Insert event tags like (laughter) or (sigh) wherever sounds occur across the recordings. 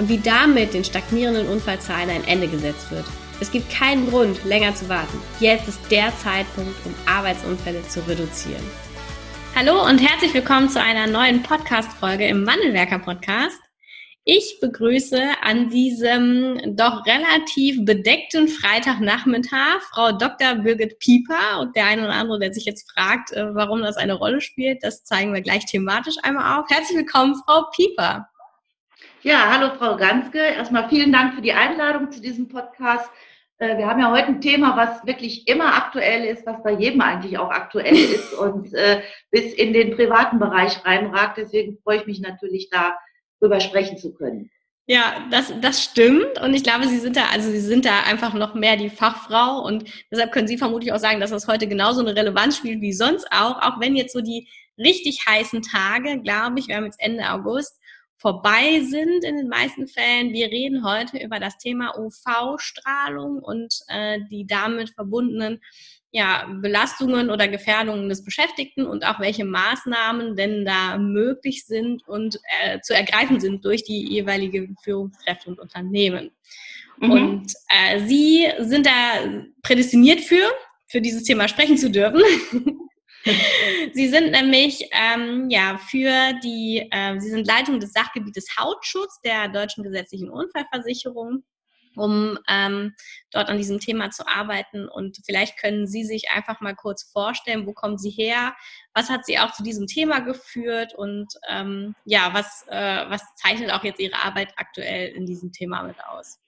und wie damit den stagnierenden Unfallzahlen ein Ende gesetzt wird. Es gibt keinen Grund, länger zu warten. Jetzt ist der Zeitpunkt, um Arbeitsunfälle zu reduzieren. Hallo und herzlich willkommen zu einer neuen Podcast-Folge im Wandelwerker-Podcast. Ich begrüße an diesem doch relativ bedeckten Freitagnachmittag Frau Dr. Birgit Pieper und der eine oder andere, der sich jetzt fragt, äh, warum das eine Rolle spielt, das zeigen wir gleich thematisch einmal auf. Herzlich willkommen, Frau Pieper. Ja, hallo Frau Ganske. Erstmal vielen Dank für die Einladung zu diesem Podcast. Äh, wir haben ja heute ein Thema, was wirklich immer aktuell ist, was bei jedem eigentlich auch aktuell (laughs) ist und äh, bis in den privaten Bereich reinragt. Deswegen freue ich mich natürlich, darüber sprechen zu können. Ja, das, das stimmt. Und ich glaube, Sie sind da, also Sie sind da einfach noch mehr die Fachfrau. Und deshalb können Sie vermutlich auch sagen, dass das heute genauso eine Relevanz spielt wie sonst auch. Auch wenn jetzt so die richtig heißen Tage, glaube ich, wir haben jetzt Ende August, vorbei sind in den meisten Fällen. Wir reden heute über das Thema UV-Strahlung und äh, die damit verbundenen ja, Belastungen oder Gefährdungen des Beschäftigten und auch welche Maßnahmen denn da möglich sind und äh, zu ergreifen sind durch die jeweilige Führungskräfte und Unternehmen. Mhm. Und äh, Sie sind da prädestiniert für, für dieses Thema sprechen zu dürfen. (laughs) (laughs) Sie sind nämlich ähm, ja für die, äh, Sie sind Leitung des Sachgebietes Hautschutz der deutschen gesetzlichen Unfallversicherung, um ähm, dort an diesem Thema zu arbeiten. Und vielleicht können Sie sich einfach mal kurz vorstellen, wo kommen Sie her? Was hat Sie auch zu diesem Thema geführt? Und ähm, ja, was, äh, was zeichnet auch jetzt Ihre Arbeit aktuell in diesem Thema mit aus?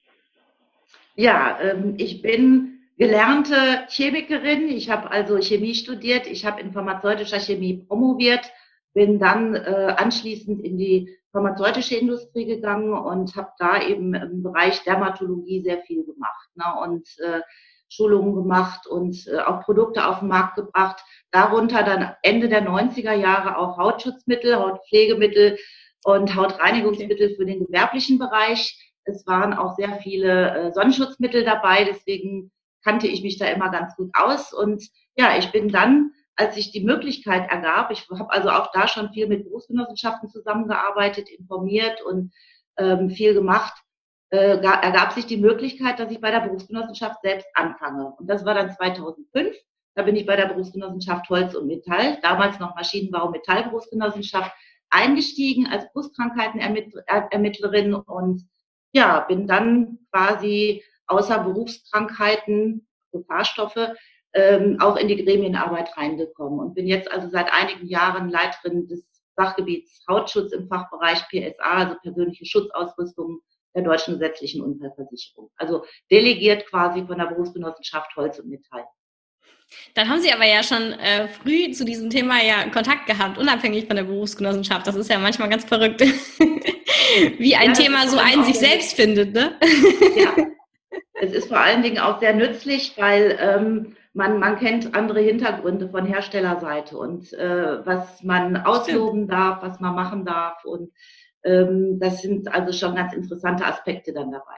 Ja, ähm, ich bin gelernte Chemikerin. Ich habe also Chemie studiert. Ich habe in pharmazeutischer Chemie promoviert, bin dann äh, anschließend in die pharmazeutische Industrie gegangen und habe da eben im Bereich Dermatologie sehr viel gemacht ne, und äh, Schulungen gemacht und äh, auch Produkte auf den Markt gebracht. Darunter dann Ende der 90er Jahre auch Hautschutzmittel, Hautpflegemittel und Hautreinigungsmittel okay. für den gewerblichen Bereich. Es waren auch sehr viele äh, Sonnenschutzmittel dabei, deswegen kannte ich mich da immer ganz gut aus. Und ja, ich bin dann, als sich die Möglichkeit ergab, ich habe also auch da schon viel mit Berufsgenossenschaften zusammengearbeitet, informiert und ähm, viel gemacht, äh, ergab sich die Möglichkeit, dass ich bei der Berufsgenossenschaft selbst anfange. Und das war dann 2005. Da bin ich bei der Berufsgenossenschaft Holz und Metall, damals noch Maschinenbau Metallberufsgenossenschaft, eingestiegen als Brustkrankenheitenermittlerin und ja, bin dann quasi außer Berufskrankheiten, Gefahrstoffe, ähm, auch in die Gremienarbeit reingekommen und bin jetzt also seit einigen Jahren Leiterin des Sachgebiets Hautschutz im Fachbereich PSA, also persönliche Schutzausrüstung der deutschen gesetzlichen Unfallversicherung. Also delegiert quasi von der Berufsgenossenschaft Holz und Metall. Dann haben Sie aber ja schon äh, früh zu diesem Thema ja Kontakt gehabt, unabhängig von der Berufsgenossenschaft. Das ist ja manchmal ganz verrückt, (laughs) wie ein ja, Thema so einen sich selbst findet, ne? Ja, es ist vor allen Dingen auch sehr nützlich, weil ähm, man, man kennt andere Hintergründe von Herstellerseite und äh, was man ausloben darf, was man machen darf. Und ähm, das sind also schon ganz interessante Aspekte dann dabei.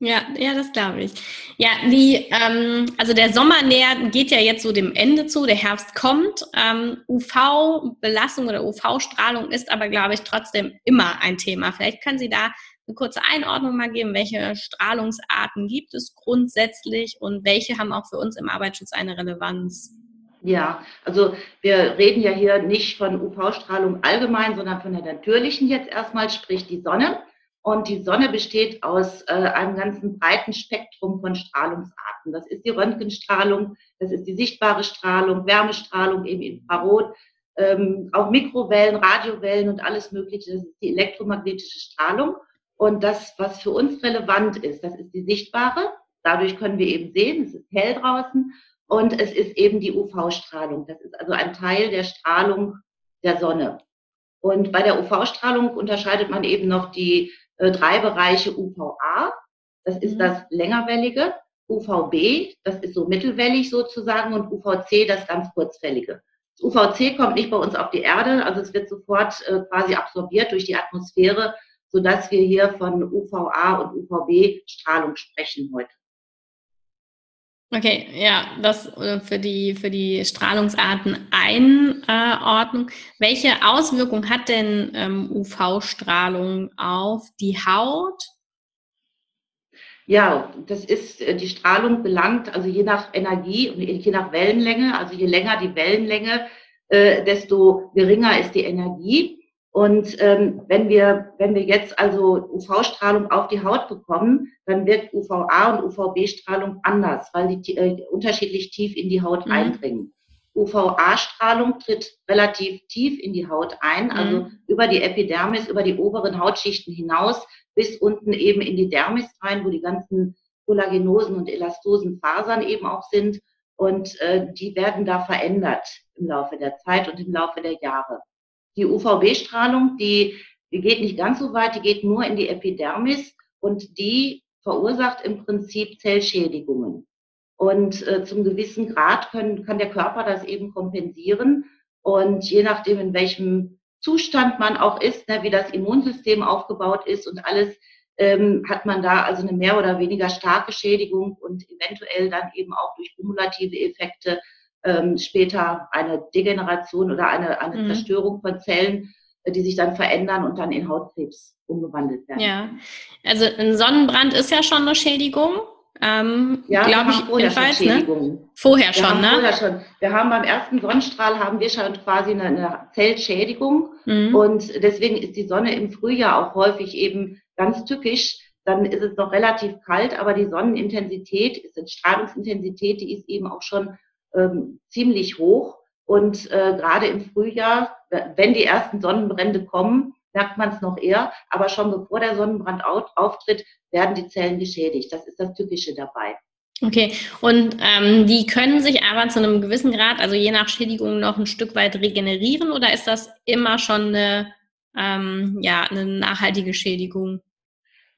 Ja, ja, das glaube ich. Ja, die, ähm, also der Sommer nähert, geht ja jetzt so dem Ende zu, der Herbst kommt. Ähm, UV-Belastung oder UV-Strahlung ist aber, glaube ich, trotzdem immer ein Thema. Vielleicht können Sie da eine kurze Einordnung mal geben, welche Strahlungsarten gibt es grundsätzlich und welche haben auch für uns im Arbeitsschutz eine Relevanz? Ja, also wir reden ja hier nicht von UV-Strahlung allgemein, sondern von der natürlichen jetzt erstmal, sprich die Sonne. Und die Sonne besteht aus äh, einem ganzen breiten Spektrum von Strahlungsarten. Das ist die Röntgenstrahlung, das ist die sichtbare Strahlung, Wärmestrahlung, eben Infrarot, ähm, auch Mikrowellen, Radiowellen und alles Mögliche. Das ist die elektromagnetische Strahlung. Und das, was für uns relevant ist, das ist die sichtbare. Dadurch können wir eben sehen, es ist hell draußen. Und es ist eben die UV-Strahlung. Das ist also ein Teil der Strahlung der Sonne. Und bei der UV-Strahlung unterscheidet man eben noch die äh, drei Bereiche UVA, das ist mhm. das längerwellige, UVB, das ist so mittelwellig sozusagen, und UVC, das ganz kurzwellige. Das UVC kommt nicht bei uns auf die Erde, also es wird sofort äh, quasi absorbiert durch die Atmosphäre, sodass wir hier von UVA und UVB-Strahlung sprechen heute. Okay, ja, das äh, für die, für die Strahlungsarten Einordnung. Welche Auswirkung hat denn ähm, UV-Strahlung auf die Haut? Ja, das ist, äh, die Strahlung belangt, also je nach Energie und je nach Wellenlänge, also je länger die Wellenlänge, äh, desto geringer ist die Energie. Und ähm, wenn wir wenn wir jetzt also UV-Strahlung auf die Haut bekommen, dann wirkt UVA und UVB-Strahlung anders, weil die äh, unterschiedlich tief in die Haut mhm. eindringen. UVA-Strahlung tritt relativ tief in die Haut ein, also mhm. über die Epidermis, über die oberen Hautschichten hinaus bis unten eben in die Dermis rein, wo die ganzen kollagenosen und elastosen Fasern eben auch sind. Und äh, die werden da verändert im Laufe der Zeit und im Laufe der Jahre. Die UVB-Strahlung, die, die geht nicht ganz so weit, die geht nur in die Epidermis und die verursacht im Prinzip Zellschädigungen. Und äh, zum gewissen Grad können, kann der Körper das eben kompensieren. Und je nachdem, in welchem Zustand man auch ist, ne, wie das Immunsystem aufgebaut ist und alles, ähm, hat man da also eine mehr oder weniger starke Schädigung und eventuell dann eben auch durch kumulative Effekte ähm, später eine Degeneration oder eine, eine mhm. Zerstörung von Zellen, äh, die sich dann verändern und dann in Hautkrebs umgewandelt werden. Ja, also ein Sonnenbrand ist ja schon eine Schädigung. Ähm, ja, glaube ich vorher schon ne? Schädigung. Ne? Vorher schon, ne? Vorher schon. Wir haben beim ersten Sonnenstrahl haben wir schon quasi eine, eine Zellschädigung mhm. und deswegen ist die Sonne im Frühjahr auch häufig eben ganz tückisch. Dann ist es noch relativ kalt, aber die Sonnenintensität, die Strahlungsintensität, die ist eben auch schon ähm, ziemlich hoch. Und äh, gerade im Frühjahr, wenn die ersten Sonnenbrände kommen, merkt man es noch eher. Aber schon bevor der Sonnenbrand auftritt, werden die Zellen geschädigt. Das ist das Typische dabei. Okay, und ähm, die können sich aber zu einem gewissen Grad, also je nach Schädigung, noch ein Stück weit regenerieren oder ist das immer schon eine, ähm, ja, eine nachhaltige Schädigung?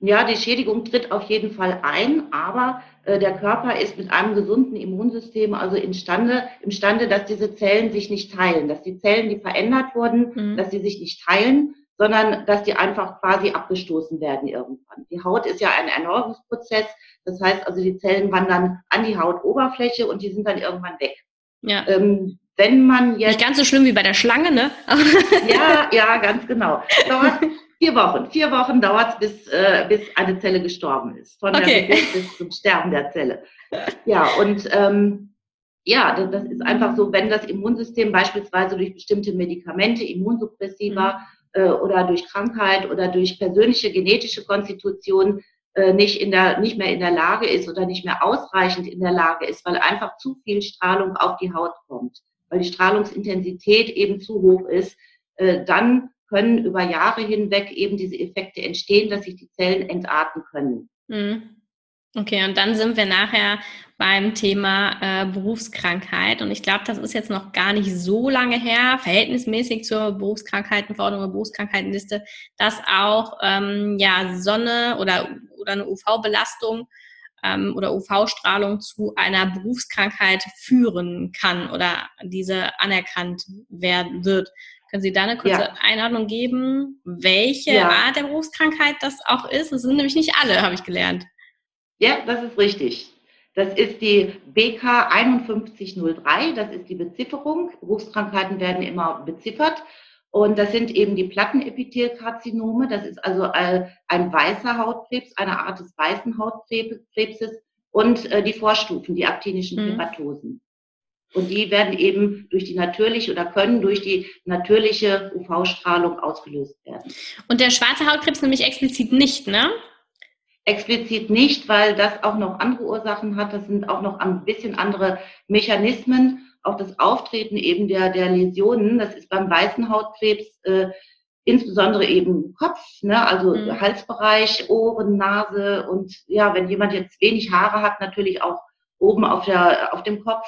Ja, die Schädigung tritt auf jeden Fall ein, aber äh, der Körper ist mit einem gesunden Immunsystem also imstande, imstande, dass diese Zellen sich nicht teilen, dass die Zellen, die verändert wurden, mhm. dass sie sich nicht teilen, sondern dass die einfach quasi abgestoßen werden irgendwann. Die Haut ist ja ein Erneuerungsprozess, das heißt also die Zellen wandern an die Hautoberfläche und die sind dann irgendwann weg. Ja. Ähm, wenn man jetzt nicht ganz so schlimm wie bei der Schlange, ne? (laughs) ja, ja, ganz genau. Dauert Vier Wochen. Vier Wochen dauert es, bis, äh, bis eine Zelle gestorben ist. Von okay. der Geburt bis zum Sterben der Zelle. Ja, und ähm, ja, das ist einfach so, wenn das Immunsystem beispielsweise durch bestimmte Medikamente, Immunsuppressiva mhm. äh, oder durch Krankheit oder durch persönliche genetische Konstitution äh, nicht, in der, nicht mehr in der Lage ist oder nicht mehr ausreichend in der Lage ist, weil einfach zu viel Strahlung auf die Haut kommt, weil die Strahlungsintensität eben zu hoch ist, äh, dann können über Jahre hinweg eben diese Effekte entstehen, dass sich die Zellen entarten können. Mhm. Okay, und dann sind wir nachher beim Thema äh, Berufskrankheit. Und ich glaube, das ist jetzt noch gar nicht so lange her, verhältnismäßig zur Berufskrankheitenverordnung oder Berufskrankheitenliste, dass auch ähm, ja, Sonne oder, oder eine UV-Belastung ähm, oder UV-Strahlung zu einer Berufskrankheit führen kann oder diese anerkannt werden wird. Können Sie da eine kurze ja. Einordnung geben, welche ja. Art der Berufskrankheit das auch ist? Das sind nämlich nicht alle, habe ich gelernt. Ja, das ist richtig. Das ist die BK 5103, das ist die Bezifferung. Berufskrankheiten werden immer beziffert. Und das sind eben die Plattenepithelkarzinome. Das ist also ein weißer Hautkrebs, eine Art des weißen Hautkrebses und äh, die Vorstufen, die aktinischen mhm. Und die werden eben durch die natürliche oder können durch die natürliche UV-Strahlung ausgelöst werden. Und der schwarze Hautkrebs nämlich explizit nicht, ne? Explizit nicht, weil das auch noch andere Ursachen hat. Das sind auch noch ein bisschen andere Mechanismen. Auch das Auftreten eben der, der Läsionen, das ist beim weißen Hautkrebs äh, insbesondere eben Kopf, ne? also mhm. Halsbereich, Ohren, Nase und ja, wenn jemand jetzt wenig Haare hat, natürlich auch oben auf, der, auf dem Kopf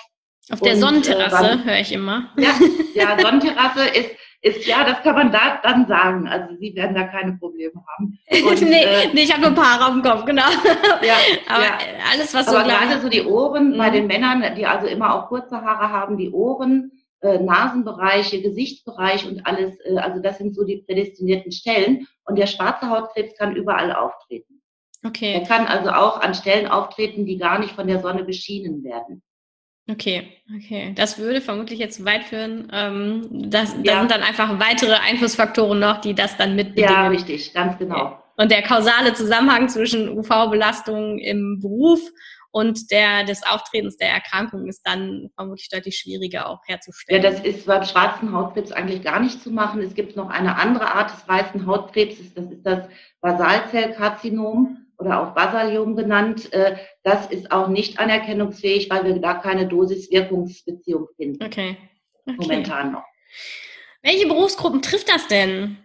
auf der Sonnenterrasse äh, höre ich immer. Ja, ja (laughs) Sonnenterrasse ist, Ist, ja, das kann man da dann sagen. Also Sie werden da keine Probleme haben. Und, (laughs) nee, äh, nee, ich habe nur ein paar auf dem Kopf, genau. (laughs) Ja, aber ja. alles, was so Aber gerade so die Ohren mhm. bei den Männern, die also immer auch kurze Haare haben, die Ohren, äh, Nasenbereiche, Gesichtsbereich und alles, äh, also das sind so die prädestinierten Stellen. Und der schwarze Hautkrebs kann überall auftreten. Okay. Er kann also auch an Stellen auftreten, die gar nicht von der Sonne beschienen werden. Okay, okay. Das würde vermutlich jetzt zu weit führen. Ähm, das, ja. Da sind dann einfach weitere Einflussfaktoren noch, die das dann mitbedingen. Ja, richtig, ganz genau. Und der kausale Zusammenhang zwischen UV-Belastung im Beruf und der des Auftretens der Erkrankung ist dann vermutlich deutlich schwieriger auch herzustellen. Ja, das ist beim schwarzen Hautkrebs eigentlich gar nicht zu machen. Es gibt noch eine andere Art des weißen Hautkrebses, das ist das Basalzellkarzinom oder auch Basalium genannt. Äh, das ist auch nicht anerkennungsfähig, weil wir da keine Dosis-Wirkungsbeziehung finden. Okay. okay. Momentan noch. Welche Berufsgruppen trifft das denn?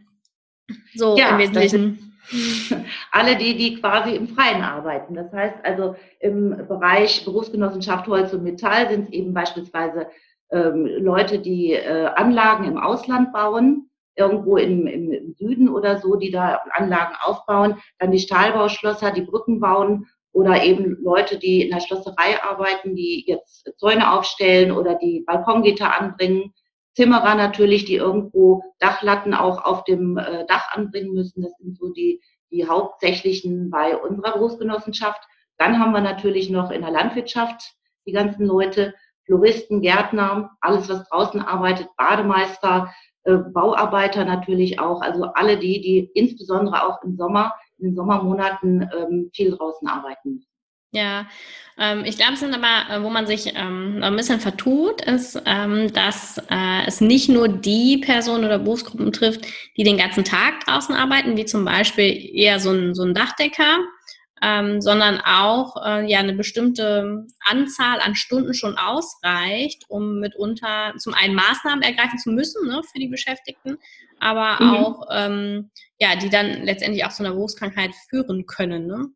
So ja, im Wesentlichen. (laughs) alle die, die quasi im Freien arbeiten. Das heißt also im Bereich Berufsgenossenschaft Holz und Metall sind es eben beispielsweise ähm, Leute, die äh, Anlagen im Ausland bauen irgendwo im, im Süden oder so, die da Anlagen aufbauen, dann die Stahlbauschlosser, die Brücken bauen oder eben Leute, die in der Schlosserei arbeiten, die jetzt Zäune aufstellen oder die Balkongitter anbringen. Zimmerer natürlich, die irgendwo Dachlatten auch auf dem äh, Dach anbringen müssen. Das sind so die, die hauptsächlichen bei unserer Großgenossenschaft. Dann haben wir natürlich noch in der Landwirtschaft die ganzen Leute, Floristen, Gärtner, alles, was draußen arbeitet, Bademeister, äh, Bauarbeiter natürlich auch, also alle die, die insbesondere auch im Sommer, in den Sommermonaten ähm, viel draußen arbeiten müssen. Ja, ähm, ich glaube, es sind aber, äh, wo man sich ähm, ein bisschen vertut, ist, ähm, dass äh, es nicht nur die Personen oder Berufsgruppen trifft, die den ganzen Tag draußen arbeiten, wie zum Beispiel eher so ein, so ein Dachdecker, ähm, sondern auch äh, ja eine bestimmte Anzahl an Stunden schon ausreicht, um mitunter zum einen Maßnahmen ergreifen zu müssen ne, für die Beschäftigten, aber mhm. auch ähm, ja, die dann letztendlich auch zu einer Berufskrankheit führen können. Ne?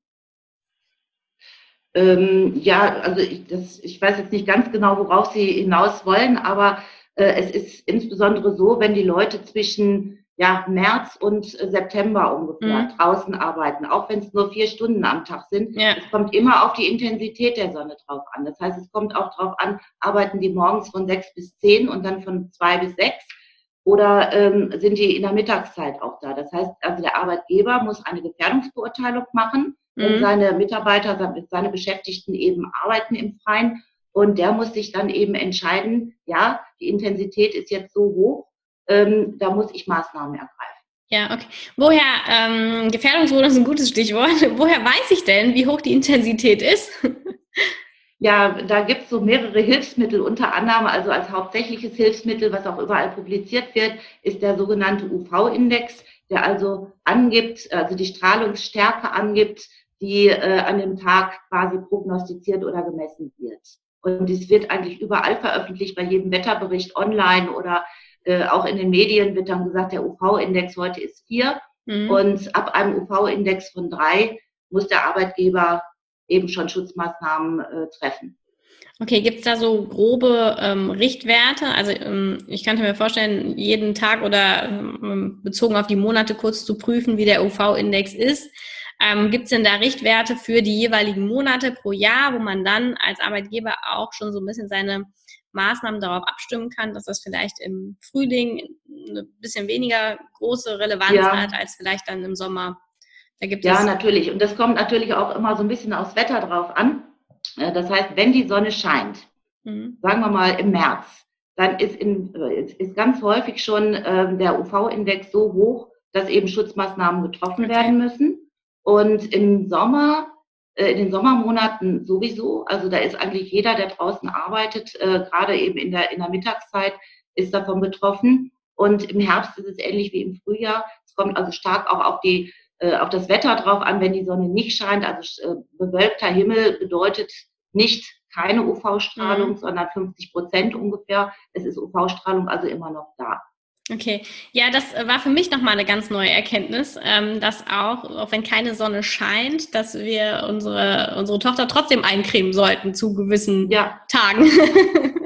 Ähm, ja, also ich, das, ich weiß jetzt nicht ganz genau, worauf Sie hinaus wollen, aber äh, es ist insbesondere so, wenn die Leute zwischen ja, März und September ungefähr mhm. draußen arbeiten, auch wenn es nur vier Stunden am Tag sind. Ja. Es kommt immer auf die Intensität der Sonne drauf an. Das heißt, es kommt auch drauf an, arbeiten die morgens von sechs bis zehn und dann von zwei bis sechs oder ähm, sind die in der Mittagszeit auch da? Das heißt, also der Arbeitgeber muss eine Gefährdungsbeurteilung machen, mhm. wenn seine Mitarbeiter, seine Beschäftigten eben arbeiten im Freien. Und der muss sich dann eben entscheiden, ja, die Intensität ist jetzt so hoch, ähm, da muss ich Maßnahmen ergreifen. Ja, okay. Woher, ähm, Gefährdungsmodus ist ein gutes Stichwort. (laughs) Woher weiß ich denn, wie hoch die Intensität ist? (laughs) Ja, da gibt es so mehrere Hilfsmittel, unter anderem, also als hauptsächliches Hilfsmittel, was auch überall publiziert wird, ist der sogenannte UV-Index, der also angibt, also die Strahlungsstärke angibt, die äh, an dem Tag quasi prognostiziert oder gemessen wird. Und es wird eigentlich überall veröffentlicht, bei jedem Wetterbericht online oder äh, auch in den Medien wird dann gesagt, der UV-Index heute ist vier. Mhm. Und ab einem UV-Index von drei muss der Arbeitgeber eben schon Schutzmaßnahmen äh, treffen. Okay, gibt es da so grobe ähm, Richtwerte? Also ähm, ich könnte mir vorstellen, jeden Tag oder ähm, bezogen auf die Monate kurz zu prüfen, wie der UV-Index ist. Ähm, gibt es denn da Richtwerte für die jeweiligen Monate pro Jahr, wo man dann als Arbeitgeber auch schon so ein bisschen seine Maßnahmen darauf abstimmen kann, dass das vielleicht im Frühling eine bisschen weniger große Relevanz ja. hat als vielleicht dann im Sommer. Da gibt ja, es natürlich. Und das kommt natürlich auch immer so ein bisschen aufs Wetter drauf an. Äh, das heißt, wenn die Sonne scheint, mhm. sagen wir mal im März, dann ist, in, ist ganz häufig schon äh, der UV-Index so hoch, dass eben Schutzmaßnahmen getroffen okay. werden müssen. Und im Sommer äh, in den Sommermonaten sowieso. Also da ist eigentlich jeder, der draußen arbeitet, äh, gerade eben in der, in der Mittagszeit, ist davon betroffen. Und im Herbst ist es ähnlich wie im Frühjahr. Es kommt also stark auch auf die äh, auf das Wetter drauf an, wenn die Sonne nicht scheint. Also äh, bewölkter Himmel bedeutet nicht keine UV-Strahlung, mhm. sondern 50 Prozent ungefähr. Es ist UV-Strahlung also immer noch da. Okay, ja, das war für mich nochmal eine ganz neue Erkenntnis, ähm, dass auch, auch wenn keine Sonne scheint, dass wir unsere, unsere Tochter trotzdem eincremen sollten zu gewissen ja. Tagen. (laughs)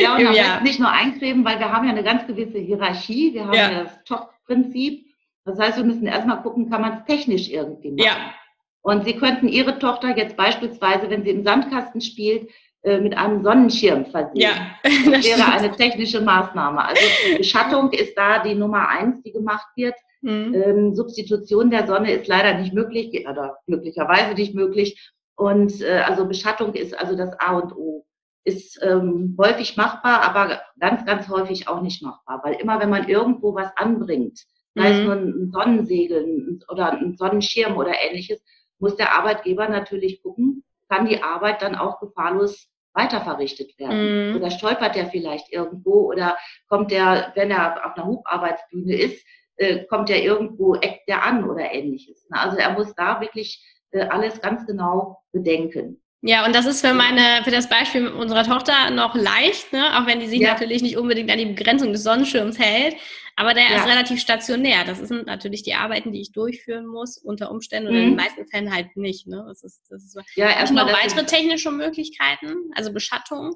Ja, und am nicht nur eincremen, weil wir haben ja eine ganz gewisse Hierarchie. Wir haben ja, ja das Top-Prinzip. Das heißt, wir müssen erstmal gucken, kann man es technisch irgendwie machen. Ja. Und Sie könnten Ihre Tochter jetzt beispielsweise, wenn sie im Sandkasten spielt, äh, mit einem Sonnenschirm versehen. Ja, (laughs) das, das wäre eine technische Maßnahme. Also Beschattung ist da die Nummer eins, die gemacht wird. Mhm. Ähm, Substitution der Sonne ist leider nicht möglich, oder glücklicherweise nicht möglich. Und äh, also Beschattung ist also das A und O. Ist ähm, häufig machbar, aber ganz, ganz häufig auch nicht machbar. Weil immer, wenn man irgendwo was anbringt, sei es mhm. nur ein Sonnensegel oder ein Sonnenschirm oder ähnliches, muss der Arbeitgeber natürlich gucken, kann die Arbeit dann auch gefahrlos weiter verrichtet werden. Mhm. Oder stolpert er vielleicht irgendwo oder kommt der, wenn er auf einer Hubarbeitsbühne ist, äh, kommt er irgendwo, eckt der an oder ähnliches. Also er muss da wirklich äh, alles ganz genau bedenken. Ja, und das ist für meine, für das Beispiel unserer Tochter noch leicht, ne? auch wenn die sich ja. natürlich nicht unbedingt an die Begrenzung des Sonnenschirms hält. Aber der ja. ist relativ stationär. Das sind natürlich die Arbeiten, die ich durchführen muss, unter Umständen mhm. oder in den mhm. meisten Fällen halt nicht. Ne? Das ist, das ist. Ja, erstmal noch weitere technische Möglichkeiten, also Beschattung.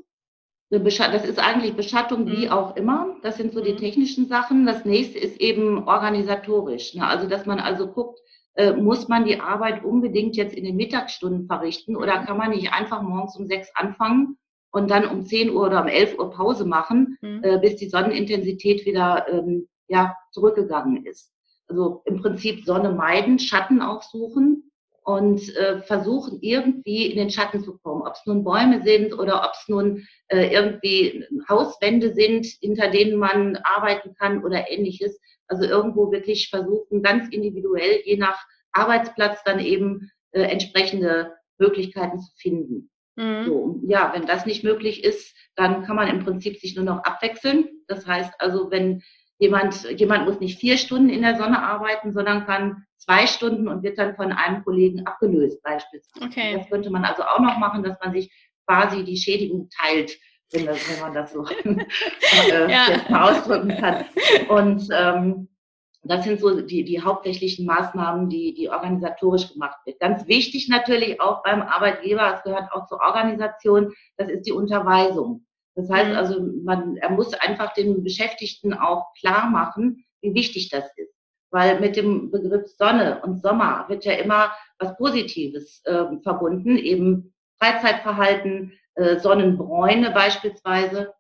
Das ist eigentlich Beschattung wie mhm. auch immer. Das sind so die mhm. technischen Sachen. Das nächste ist eben organisatorisch. Ne? Also, dass man also guckt, äh, muss man die Arbeit unbedingt jetzt in den Mittagsstunden verrichten oder kann man nicht einfach morgens um sechs anfangen und dann um zehn Uhr oder um elf Uhr Pause machen, mhm. äh, bis die Sonnenintensität wieder ähm, ja, zurückgegangen ist. Also im Prinzip Sonne meiden, Schatten aufsuchen und äh, versuchen irgendwie in den Schatten zu kommen. Ob es nun Bäume sind oder ob es nun äh, irgendwie Hauswände sind, hinter denen man arbeiten kann oder ähnliches. Also irgendwo wirklich versuchen, ganz individuell, je nach Arbeitsplatz dann eben äh, entsprechende Möglichkeiten zu finden. Mhm. So, ja, wenn das nicht möglich ist, dann kann man im Prinzip sich nur noch abwechseln. Das heißt also, wenn jemand, jemand muss nicht vier Stunden in der Sonne arbeiten, sondern kann zwei Stunden und wird dann von einem Kollegen abgelöst beispielsweise. Okay. Das könnte man also auch noch machen, dass man sich quasi die Schädigung teilt wenn, das, wenn man das so (laughs) (laughs) äh, ja. jetzt mal ausdrücken kann. Und ähm, das sind so die, die hauptsächlichen Maßnahmen, die, die organisatorisch gemacht wird. Ganz wichtig natürlich auch beim Arbeitgeber, es gehört auch zur Organisation, das ist die Unterweisung. Das heißt mhm. also, man, er muss einfach den Beschäftigten auch klar machen, wie wichtig das ist. Weil mit dem Begriff Sonne und Sommer wird ja immer was Positives äh, verbunden, eben Freizeitverhalten, äh, Sonnenbräune beispielsweise,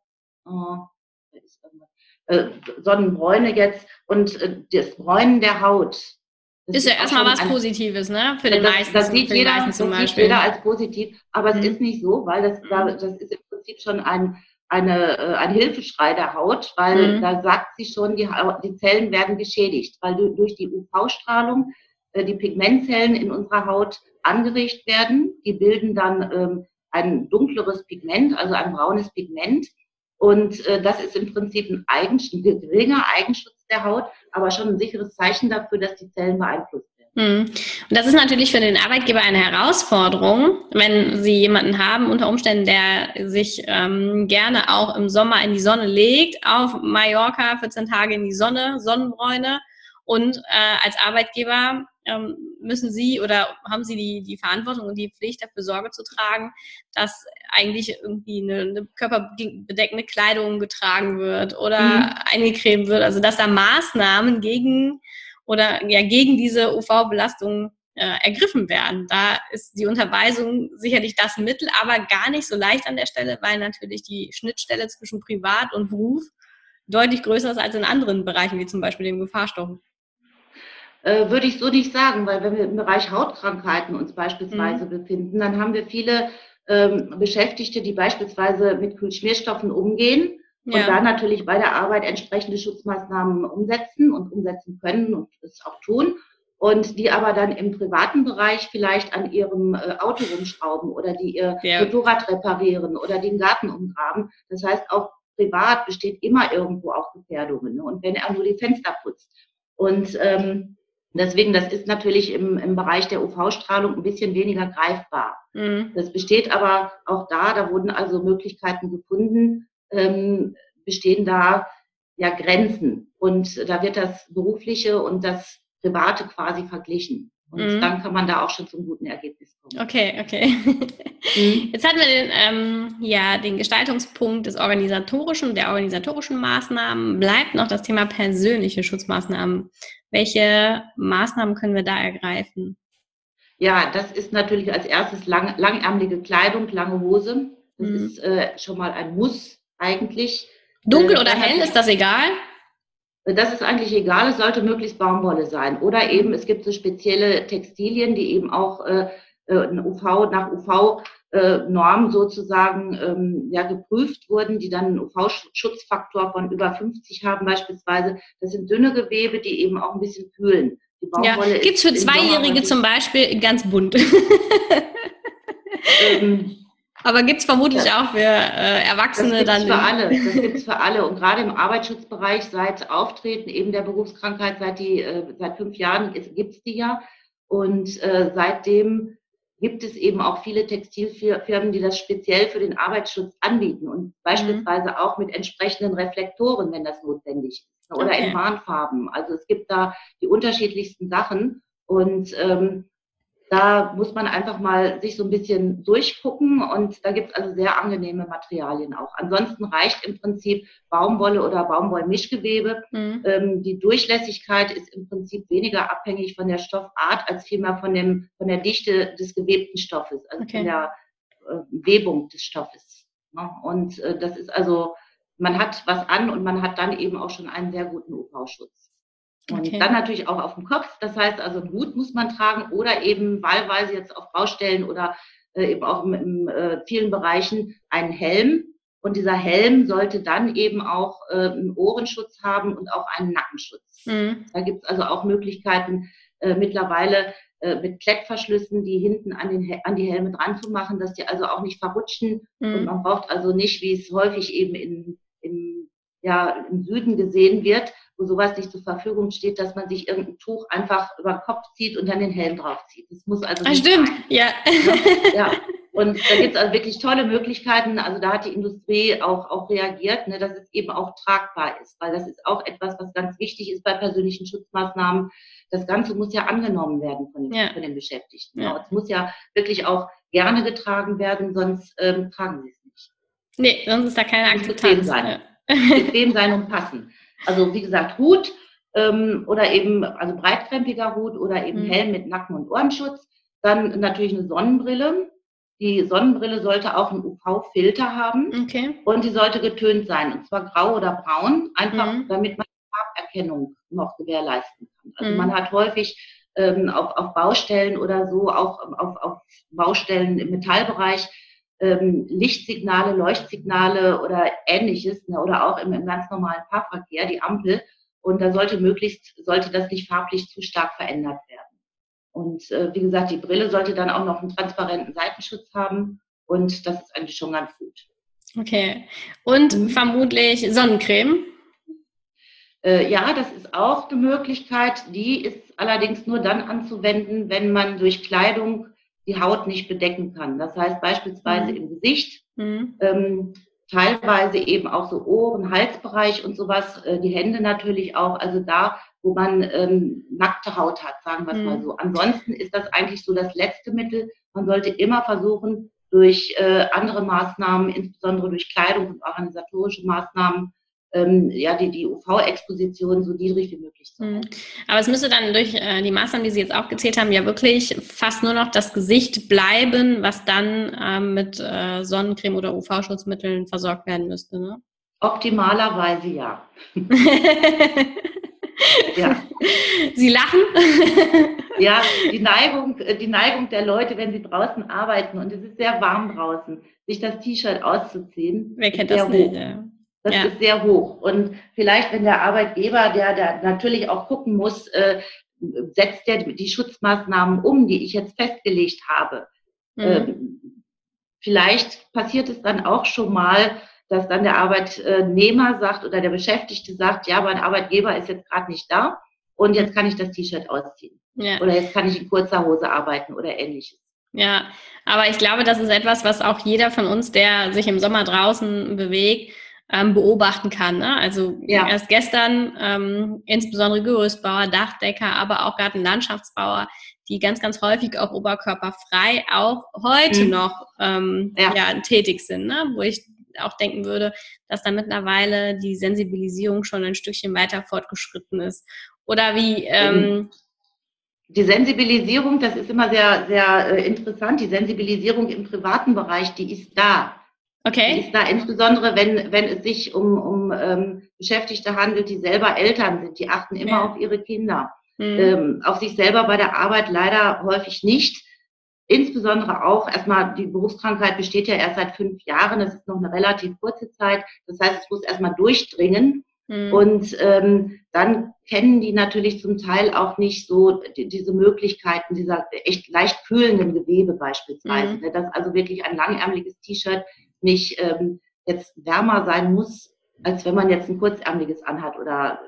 äh, Sonnenbräune jetzt und äh, das Bräunen der Haut. Das ist ja erstmal was Positives, ne? Für den das, meisten. Das sieht jeder, das sieht jeder als positiv, aber mhm. es ist nicht so, weil das, mhm. das ist im Prinzip schon ein, eine, ein Hilfeschrei der Haut, weil mhm. da sagt sie schon, die, die Zellen werden geschädigt, weil durch die UV-Strahlung die Pigmentzellen in unserer Haut angeregt werden. Die bilden dann ähm, ein dunkleres Pigment, also ein braunes Pigment. Und äh, das ist im Prinzip ein, Eigen, ein geringer Eigenschutz der Haut, aber schon ein sicheres Zeichen dafür, dass die Zellen beeinflusst werden. Hm. Und das ist natürlich für den Arbeitgeber eine Herausforderung, wenn Sie jemanden haben, unter Umständen, der sich ähm, gerne auch im Sommer in die Sonne legt, auf Mallorca 14 Tage in die Sonne, Sonnenbräune und äh, als Arbeitgeber ähm, müssen Sie oder haben Sie die, die Verantwortung und die Pflicht, dafür Sorge zu tragen, dass eigentlich irgendwie eine, eine körperbedeckende Kleidung getragen wird oder mhm. eingecremt wird. Also dass da Maßnahmen gegen oder ja gegen diese UV-Belastung äh, ergriffen werden. Da ist die Unterweisung sicherlich das Mittel, aber gar nicht so leicht an der Stelle, weil natürlich die Schnittstelle zwischen Privat und Beruf deutlich größer ist als in anderen Bereichen, wie zum Beispiel dem Gefahrstoff äh, würde ich so nicht sagen, weil wenn wir im Bereich Hautkrankheiten uns beispielsweise mhm. befinden, dann haben wir viele ähm, Beschäftigte, die beispielsweise mit Kühlschmierstoffen umgehen ja. und da natürlich bei der Arbeit entsprechende Schutzmaßnahmen umsetzen und umsetzen können und es auch tun. Und die aber dann im privaten Bereich vielleicht an ihrem äh, Auto rumschrauben oder die ihr ja. Motorrad reparieren oder den Garten umgraben. Das heißt, auch privat besteht immer irgendwo auch Gefährdungen. Ne? Und wenn er nur die Fenster putzt. Und ähm, Deswegen, das ist natürlich im, im Bereich der UV-Strahlung ein bisschen weniger greifbar. Mhm. Das besteht aber auch da, da wurden also Möglichkeiten gefunden, ähm, bestehen da ja Grenzen. Und da wird das Berufliche und das Private quasi verglichen. Und mhm. dann kann man da auch schon zum guten Ergebnis kommen. Okay, okay. Mhm. (laughs) Jetzt hatten wir den, ähm, ja, den Gestaltungspunkt des organisatorischen, der organisatorischen Maßnahmen. Bleibt noch das Thema persönliche Schutzmaßnahmen. Welche Maßnahmen können wir da ergreifen? Ja, das ist natürlich als erstes lang, langärmelige Kleidung, lange Hose. Das mhm. ist äh, schon mal ein Muss eigentlich. Dunkel äh, oder hell, ist das egal? Das ist eigentlich egal, es sollte möglichst Baumwolle sein. Oder eben, es gibt so spezielle Textilien, die eben auch äh, äh UV, nach UV-Normen äh, sozusagen ähm, ja, geprüft wurden, die dann einen UV-Schutzfaktor von über 50 haben beispielsweise. Das sind dünne Gewebe, die eben auch ein bisschen kühlen. ja. Gibt es für Zweijährige zum Beispiel ganz bunt. (laughs) ähm, aber gibt es vermutlich ja. auch für äh, Erwachsene das dann. Für alle. Das gibt es für alle. Und gerade im Arbeitsschutzbereich seit Auftreten eben der Berufskrankheit, seit, die, äh, seit fünf Jahren gibt es die ja. Und äh, seitdem gibt es eben auch viele Textilfirmen, die das speziell für den Arbeitsschutz anbieten und mhm. beispielsweise auch mit entsprechenden Reflektoren, wenn das notwendig ist, oder okay. in Warnfarben. Also es gibt da die unterschiedlichsten Sachen und ähm, da muss man einfach mal sich so ein bisschen durchgucken und da gibt es also sehr angenehme Materialien auch. Ansonsten reicht im Prinzip Baumwolle oder Baumwollmischgewebe. Mhm. Ähm, die Durchlässigkeit ist im Prinzip weniger abhängig von der Stoffart als vielmehr von, dem, von der Dichte des gewebten Stoffes, also okay. von der äh, Webung des Stoffes. Ne? Und äh, das ist also, man hat was an und man hat dann eben auch schon einen sehr guten UV-Schutz. Und okay. dann natürlich auch auf dem Kopf. Das heißt also, einen Hut muss man tragen oder eben wahlweise jetzt auf Baustellen oder äh, eben auch in, in äh, vielen Bereichen einen Helm. Und dieser Helm sollte dann eben auch äh, einen Ohrenschutz haben und auch einen Nackenschutz. Mhm. Da gibt es also auch Möglichkeiten äh, mittlerweile äh, mit Klettverschlüssen, die hinten an, den, an die Helme dran zu machen, dass die also auch nicht verrutschen. Mhm. Und man braucht also nicht, wie es häufig eben in, in, ja, im Süden gesehen wird, wo sowas nicht zur Verfügung steht, dass man sich irgendein Tuch einfach über den Kopf zieht und dann den Helm draufzieht. Das muss also nicht Stimmt, sein. ja. ja. (laughs) Und da gibt es also wirklich tolle Möglichkeiten. Also da hat die Industrie auch, auch reagiert, ne, dass es eben auch tragbar ist, weil das ist auch etwas, was ganz wichtig ist bei persönlichen Schutzmaßnahmen. Das Ganze muss ja angenommen werden von den, ja. von den Beschäftigten. Ja. Es muss ja wirklich auch gerne getragen werden, sonst ähm, tragen sie es nicht. Nee, sonst ist da keine Akzeptanz. Bequem sein. Bequem sein und passen. Also wie gesagt, Hut ähm, oder eben, also breitkrempiger Hut oder eben mhm. Helm mit Nacken- und Ohrenschutz. Dann natürlich eine Sonnenbrille. Die Sonnenbrille sollte auch einen UV-Filter haben okay. und die sollte getönt sein, und zwar grau oder braun, einfach mhm. damit man Farberkennung noch gewährleisten kann. Also mhm. man hat häufig ähm, auf, auf Baustellen oder so, auch auf, auf Baustellen im Metallbereich, ähm, Lichtsignale, Leuchtsignale oder ähnliches ne, oder auch im, im ganz normalen Fahrverkehr, die Ampel. Und da sollte möglichst, sollte das nicht farblich zu stark verändert werden. Und äh, wie gesagt, die Brille sollte dann auch noch einen transparenten Seitenschutz haben. Und das ist eigentlich schon ganz gut. Okay. Und mhm. vermutlich Sonnencreme? Äh, ja, das ist auch eine Möglichkeit. Die ist allerdings nur dann anzuwenden, wenn man durch Kleidung die Haut nicht bedecken kann. Das heißt beispielsweise mhm. im Gesicht, mhm. ähm, teilweise eben auch so Ohren, Halsbereich und sowas, äh, die Hände natürlich auch, also da, wo man ähm, nackte Haut hat, sagen wir es mhm. mal so. Ansonsten ist das eigentlich so das letzte Mittel. Man sollte immer versuchen, durch äh, andere Maßnahmen, insbesondere durch Kleidung und organisatorische Maßnahmen, ähm, ja, die, die UV-Exposition so niedrig wie möglich zu halten. Aber es müsste dann durch äh, die Maßnahmen, die Sie jetzt aufgezählt haben, ja wirklich fast nur noch das Gesicht bleiben, was dann ähm, mit äh, Sonnencreme oder UV-Schutzmitteln versorgt werden müsste. Ne? Optimalerweise ja. (laughs) ja. Sie lachen? ja, die Neigung, die Neigung der Leute, wenn sie draußen arbeiten und es ist sehr warm draußen, sich das T-Shirt auszuziehen. Wer kennt das nicht? Ja. Das ja. ist sehr hoch. Und vielleicht, wenn der Arbeitgeber, der da natürlich auch gucken muss, äh, setzt der die Schutzmaßnahmen um, die ich jetzt festgelegt habe. Mhm. Ähm, vielleicht passiert es dann auch schon mal, dass dann der Arbeitnehmer sagt oder der Beschäftigte sagt, ja, mein Arbeitgeber ist jetzt gerade nicht da und jetzt kann ich das T-Shirt ausziehen. Ja. Oder jetzt kann ich in kurzer Hose arbeiten oder ähnliches. Ja, aber ich glaube, das ist etwas, was auch jeder von uns, der sich im Sommer draußen bewegt, ähm, beobachten kann. Ne? Also ja. erst gestern ähm, insbesondere Gerüstbauer, Dachdecker, aber auch Gartenlandschaftsbauer, die ganz, ganz häufig auch oberkörperfrei auch heute mhm. noch ähm, ja. ja. tätig sind, ne? wo ich auch denken würde, dass da mittlerweile die Sensibilisierung schon ein Stückchen weiter fortgeschritten ist. Oder wie ähm, die Sensibilisierung, das ist immer sehr, sehr äh, interessant. Die Sensibilisierung im privaten Bereich, die ist da. Okay. Ist da insbesondere, wenn, wenn es sich um, um ähm, Beschäftigte handelt, die selber Eltern sind. Die achten immer ja. auf ihre Kinder. Mhm. Ähm, auf sich selber bei der Arbeit leider häufig nicht. Insbesondere auch erstmal, die Berufskrankheit besteht ja erst seit fünf Jahren. Das ist noch eine relativ kurze Zeit. Das heißt, es muss erstmal durchdringen. Mhm. Und ähm, dann kennen die natürlich zum Teil auch nicht so die, diese Möglichkeiten dieser echt leicht kühlenden Gewebe beispielsweise. Mhm. Ne? Dass also wirklich ein langärmliches T-Shirt nicht ähm, jetzt wärmer sein muss, als wenn man jetzt ein kurzärmliches anhat oder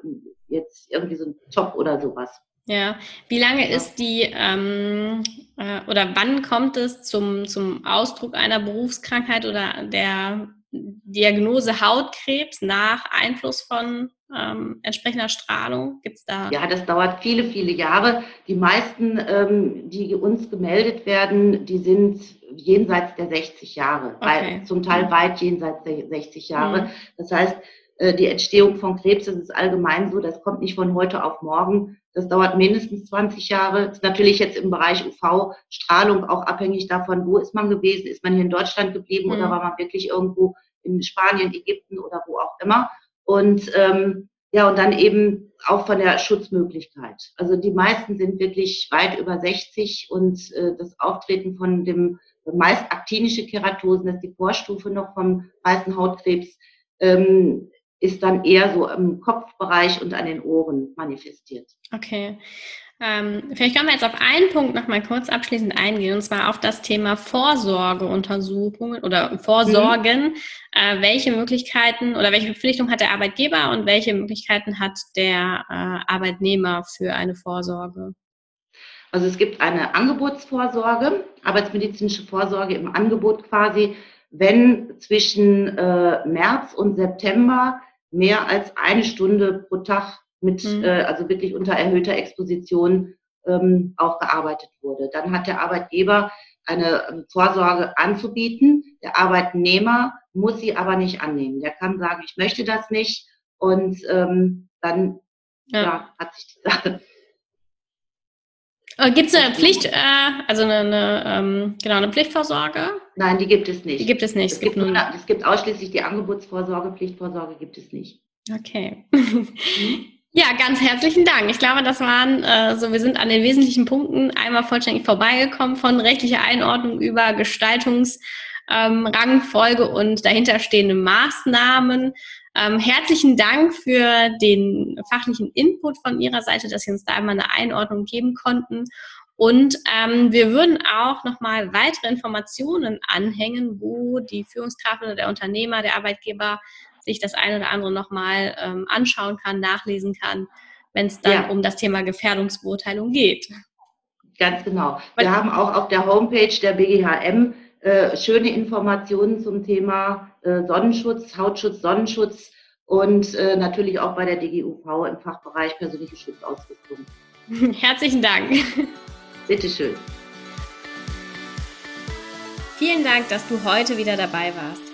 jetzt irgendwie so ein Top oder sowas. Ja, wie lange ja. ist die ähm, äh, oder wann kommt es zum, zum Ausdruck einer Berufskrankheit oder der Diagnose Hautkrebs nach Einfluss von ähm, entsprechender Strahlung? Gibt's da? Ja, das dauert viele, viele Jahre. Die meisten, ähm, die uns gemeldet werden, die sind jenseits der 60 Jahre, okay. zum Teil weit jenseits der 60 Jahre. Mhm. Das heißt, äh, die Entstehung von Krebs, das ist allgemein so, das kommt nicht von heute auf morgen. Das dauert mindestens 20 Jahre. Das ist natürlich jetzt im Bereich UV-Strahlung auch abhängig davon, wo ist man gewesen, ist man hier in Deutschland geblieben mhm. oder war man wirklich irgendwo in Spanien, Ägypten oder wo auch immer. Und ähm, ja, und dann eben auch von der Schutzmöglichkeit. Also die meisten sind wirklich weit über 60 und äh, das Auftreten von dem meist aktinische Keratosen, das ist die Vorstufe noch vom weißen Hautkrebs, ähm, ist dann eher so im Kopfbereich und an den Ohren manifestiert. Okay. Ähm, vielleicht können wir jetzt auf einen Punkt noch mal kurz abschließend eingehen, und zwar auf das Thema Vorsorgeuntersuchungen oder Vorsorgen. Mhm. Äh, welche Möglichkeiten oder welche Verpflichtung hat der Arbeitgeber und welche Möglichkeiten hat der äh, Arbeitnehmer für eine Vorsorge? Also es gibt eine Angebotsvorsorge, arbeitsmedizinische Vorsorge im Angebot quasi, wenn zwischen äh, März und September mehr als eine Stunde pro Tag mit, mhm. äh, also wirklich unter erhöhter Exposition ähm, auch gearbeitet wurde. Dann hat der Arbeitgeber eine ähm, Vorsorge anzubieten. Der Arbeitnehmer muss sie aber nicht annehmen. Der kann sagen, ich möchte das nicht und ähm, dann ja. ja hat sich die Sache gibt es eine Pflicht, äh, also eine, eine ähm, genau eine Pflichtvorsorge? Nein, die gibt es nicht. Die gibt es nicht. Es, es gibt, nur, es gibt ausschließlich die Angebotsvorsorge, Pflichtvorsorge gibt es nicht. Okay. (laughs) Ja, ganz herzlichen Dank. Ich glaube, das waren äh, so, wir sind an den wesentlichen Punkten einmal vollständig vorbeigekommen von rechtlicher Einordnung über Gestaltungsrangfolge ähm, und dahinterstehende Maßnahmen. Ähm, herzlichen Dank für den fachlichen Input von Ihrer Seite, dass Sie uns da einmal eine Einordnung geben konnten. Und ähm, wir würden auch nochmal weitere Informationen anhängen, wo die Führungskraft oder der Unternehmer, der Arbeitgeber sich das eine oder andere nochmal ähm, anschauen kann, nachlesen kann, wenn es dann ja. um das Thema Gefährdungsbeurteilung geht. Ganz genau. Wir haben auch auf der Homepage der BGHM äh, schöne Informationen zum Thema äh, Sonnenschutz, Hautschutz, Sonnenschutz und äh, natürlich auch bei der DGUV im Fachbereich persönliche Schutzausrüstung. (laughs) Herzlichen Dank. Bitteschön. Vielen Dank, dass du heute wieder dabei warst.